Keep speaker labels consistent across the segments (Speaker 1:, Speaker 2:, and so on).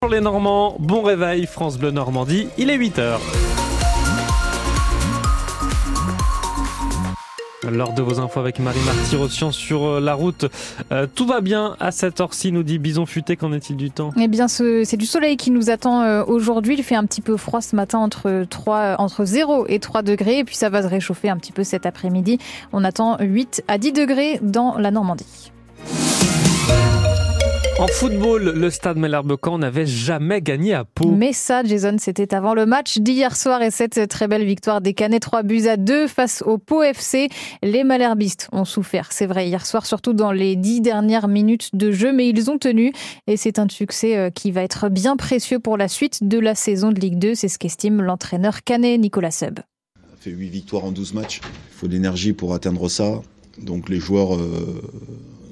Speaker 1: Pour les Normands, bon réveil, France Bleu Normandie, il est 8h. Lors de vos infos avec Marie Marty sur euh, la route, euh, tout va bien à cette heure-ci, nous dit Bison Futé. Qu'en est-il du temps?
Speaker 2: Eh bien, c'est du soleil qui nous attend euh, aujourd'hui. Il fait un petit peu froid ce matin entre 3, entre 0 et 3 degrés. Et puis ça va se réchauffer un petit peu cet après-midi. On attend 8 à 10 degrés dans la Normandie.
Speaker 1: En football, le stade Malherbe-Camp n'avait jamais gagné à Pau.
Speaker 2: Mais ça, Jason, c'était avant le match d'hier soir et cette très belle victoire des Canets 3 buts à 2 face au Pau FC. Les Malherbistes ont souffert, c'est vrai, hier soir, surtout dans les dix dernières minutes de jeu, mais ils ont tenu et c'est un succès euh, qui va être bien précieux pour la suite de la saison de Ligue 2. C'est ce qu'estime l'entraîneur Canet Nicolas Seb.
Speaker 3: Ça fait 8 victoires en 12 matchs. Il faut de l'énergie pour atteindre ça. Donc les joueurs euh,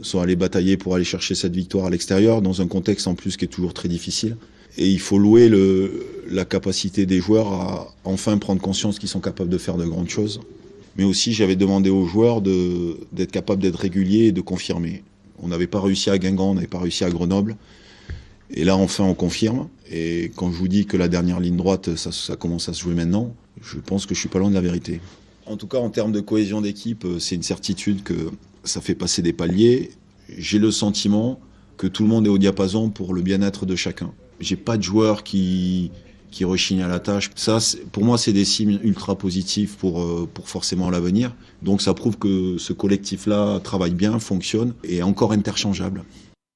Speaker 3: sont allés batailler pour aller chercher cette victoire à l'extérieur, dans un contexte en plus qui est toujours très difficile. Et il faut louer la capacité des joueurs à enfin prendre conscience qu'ils sont capables de faire de grandes choses. Mais aussi, j'avais demandé aux joueurs d'être capables d'être réguliers et de confirmer. On n'avait pas réussi à Guingamp, on n'avait pas réussi à Grenoble. Et là, enfin, on confirme. Et quand je vous dis que la dernière ligne droite, ça, ça commence à se jouer maintenant, je pense que je suis pas loin de la vérité. En tout cas, en termes de cohésion d'équipe, c'est une certitude que ça fait passer des paliers. J'ai le sentiment que tout le monde est au diapason pour le bien-être de chacun. J'ai pas de joueur qui qui rechigne à la tâche. Ça, pour moi, c'est des signes ultra positifs pour euh, pour forcément l'avenir. Donc, ça prouve que ce collectif-là travaille bien, fonctionne et est encore interchangeable.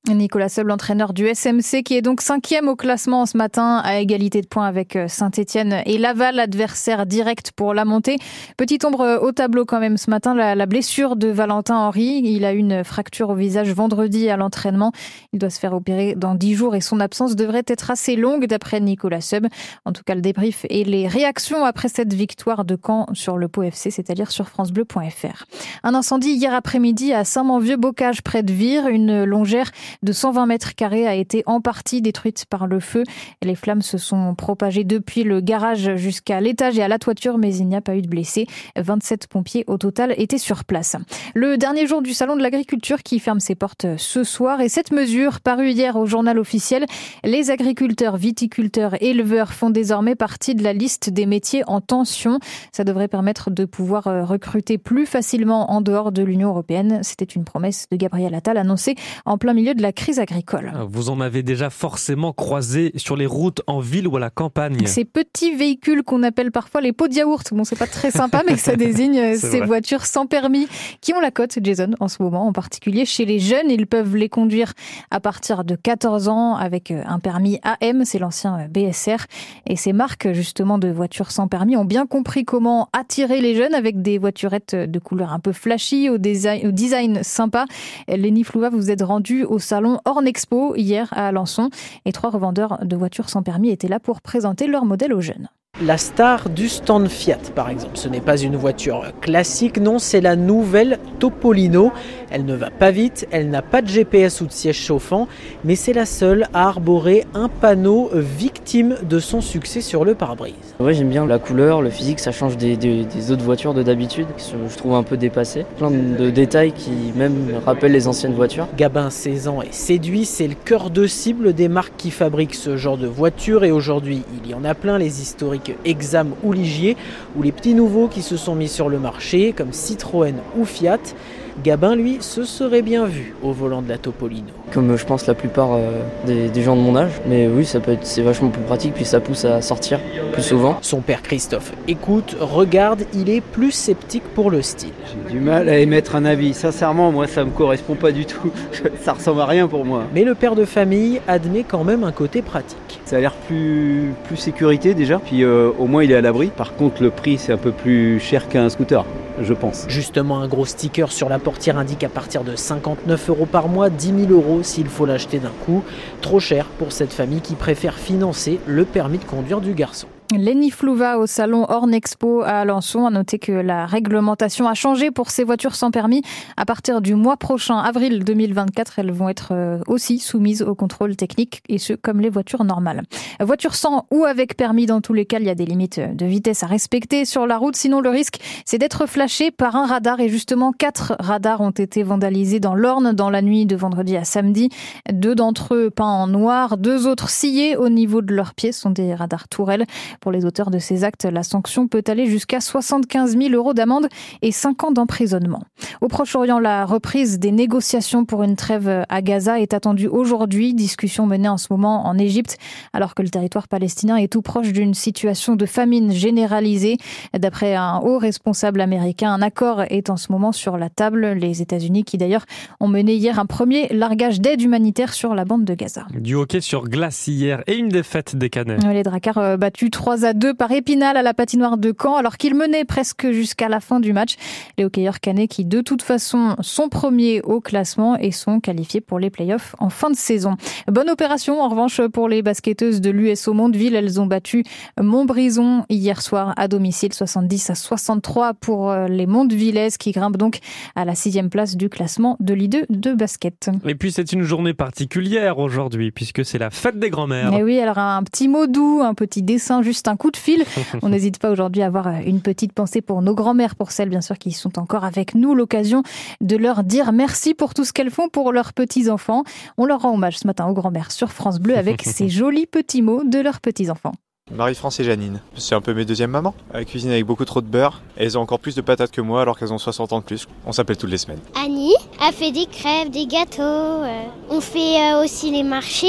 Speaker 2: Nicolas Seul, l'entraîneur du SMC, qui est donc cinquième au classement ce matin, à égalité de points avec euh, Saint-Etienne et Laval, adversaire direct pour la montée. Petite ombre euh, au tableau quand même ce matin, la, blessure de Valentin Henry. Il a une fracture au visage vendredi à l'entraînement. Il doit se faire opérer dans dix jours et son absence devrait être assez longue d'après Nicolas Sub. En tout cas, le débrief et les réactions après cette victoire de Caen sur le Pau FC, c'est-à-dire sur francebleu.fr. Un incendie hier après-midi à Saint-Manvieux-Bocage près de Vire, une longère de 120 mètres carrés a été en partie détruite par le feu. Les flammes se sont propagées depuis le garage jusqu'à l'étage et à la toiture, mais il n'y a pas eu de blessés. 27 pompiers au total étaient sur place. Le dernier jour du salon de l'agriculture qui ferme ses portes ce soir et cette mesure parue hier au journal officiel, les agriculteurs, viticulteurs, éleveurs font désormais partie de la liste des métiers en tension. Ça devrait permettre de pouvoir euh, recruter plus facilement en dehors de l'Union européenne. C'était une promesse de Gabriel Attal annoncée en plein milieu de la crise agricole.
Speaker 1: Vous en avez déjà forcément croisé sur les routes en ville ou à la campagne.
Speaker 2: Ces petits véhicules qu'on appelle parfois les pots de yaourt. Bon, c'est pas très sympa, mais ça désigne ces voitures sans permis qui ont la cote, Jason, en ce moment, en particulier chez les jeunes. Ils peuvent les conduire à partir de 14 ans avec euh, un permis AM, c'est l'ancien euh, BSR. Et ces marques, justement, de voitures sans permis ont bien compris comment attirer les jeunes avec des voiturettes de couleur un peu flashy, au design, au design sympa. Lenny Floua vous êtes rendu au salon Horn Expo hier à Alençon. Et trois revendeurs de voitures sans permis étaient là pour présenter leur modèle aux jeunes
Speaker 4: la star du stand Fiat, par exemple. Ce n'est pas une voiture classique, non, c'est la nouvelle Topolino. Elle ne va pas vite, elle n'a pas de GPS ou de siège chauffant, mais c'est la seule à arborer un panneau victime de son succès sur le pare-brise.
Speaker 5: Ouais, j'aime bien la couleur, le physique, ça change des, des autres voitures de d'habitude, je trouve un peu dépassées. Plein de détails qui même rappellent les anciennes voitures.
Speaker 4: Gabin, 16 ans, est séduit, c'est le cœur de cible des marques qui fabriquent ce genre de voiture et aujourd'hui, il y en a plein, les historiques Exam ou Ligier, ou les petits nouveaux qui se sont mis sur le marché, comme Citroën ou Fiat. Gabin, lui, se serait bien vu au volant de la Topolino.
Speaker 5: Comme je pense la plupart euh, des, gens de mon âge, mais oui, ça peut être, c'est vachement plus pratique, puis ça pousse à sortir plus souvent.
Speaker 4: Son père Christophe écoute, regarde, il est plus sceptique pour le style.
Speaker 6: J'ai du mal à émettre un avis. Sincèrement, moi, ça me correspond pas du tout. ça ressemble à rien pour moi.
Speaker 4: Mais le père de famille admet quand même un côté pratique.
Speaker 6: Ça a l'air plus, plus sécurité déjà, puis euh, au moins il est à l'abri. Par contre, le prix, c'est un peu plus cher qu'un scooter je pense.
Speaker 4: Justement, un gros sticker sur la portière indique à partir de 59 euros par mois, 10 000 euros s'il faut l'acheter d'un coup. Trop cher pour cette famille qui préfère financer le permis de conduire du garçon.
Speaker 2: Lenny Flouva au salon Horn Expo à Alençon a noté que la réglementation a changé pour ces voitures sans permis. À partir du mois prochain, avril 2024, elles vont être euh, aussi soumises au contrôle technique et ce, comme les voitures normales. Voiture sans ou avec permis, dans tous les cas, il y a des limites de vitesse à respecter sur la route. Sinon, le risque, c'est d'être flashé par un radar et justement, quatre radars ont été vandalisés dans l'Orne dans la nuit de vendredi à samedi. Deux d'entre eux peints en noir, deux autres sciés au niveau de leurs pieds sont des radars tourelles. Pour les auteurs de ces actes, la sanction peut aller jusqu'à 75 000 euros d'amende et 5 ans d'emprisonnement. Au Proche-Orient, la reprise des négociations pour une trêve à Gaza est attendue aujourd'hui. Discussion menée en ce moment en Égypte, alors que le territoire palestinien est tout proche d'une situation de famine généralisée. D'après un haut responsable américain, un accord est en ce moment sur la table. Les États-Unis, qui d'ailleurs ont mené hier un premier largage d'aide humanitaire sur la bande de Gaza.
Speaker 1: Du hockey sur glace hier et une défaite des Canets.
Speaker 2: Les Dracars euh, battus 3 à 2 par Épinal à la patinoire de Caen, alors qu'ils menaient presque jusqu'à la fin du match. Les hockeyeurs canets qui, de toute façon, sont premiers au classement et sont qualifiés pour les playoffs en fin de saison. Bonne opération, en revanche, pour les basketteuses de l'USO Mondeville. Elles ont battu Montbrison hier soir à domicile, 70 à 63 pour euh, les Mondevillaises qui grimpent donc à la sixième place du classement de l'I2 de basket.
Speaker 1: Et puis c'est une journée particulière aujourd'hui puisque c'est la fête des grands-mères.
Speaker 2: Et oui, alors un petit mot doux, un petit dessin, juste un coup de fil. On n'hésite pas aujourd'hui à avoir une petite pensée pour nos grands-mères, pour celles bien sûr qui sont encore avec nous, l'occasion de leur dire merci pour tout ce qu'elles font pour leurs petits-enfants. On leur rend hommage ce matin aux grands-mères sur France Bleu avec ces jolis petits mots de leurs petits-enfants.
Speaker 7: Marie-France et Janine. C'est un peu mes deuxièmes mamans. Elles cuisinent avec beaucoup trop de beurre. Et elles ont encore plus de patates que moi alors qu'elles ont 60 ans de plus. On s'appelle toutes les semaines.
Speaker 8: Annie a fait des crêpes, des gâteaux. euh, On fait euh, aussi les marchés.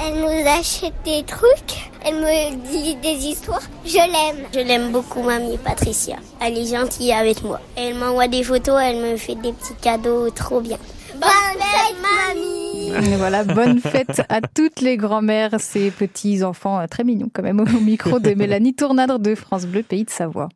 Speaker 8: elle nous achète des trucs. Elle me dit des histoires. Je l'aime. Je l'aime beaucoup, mamie Patricia. Elle est gentille avec moi. Elle m'envoie des photos, elle me fait des petits cadeaux trop bien. Bonne fête, mamie
Speaker 2: Et voilà, bonne fête à toutes les grand-mères, ces petits enfants euh, très mignons quand même au micro de Mélanie Tournadre de France Bleu, Pays de Savoie.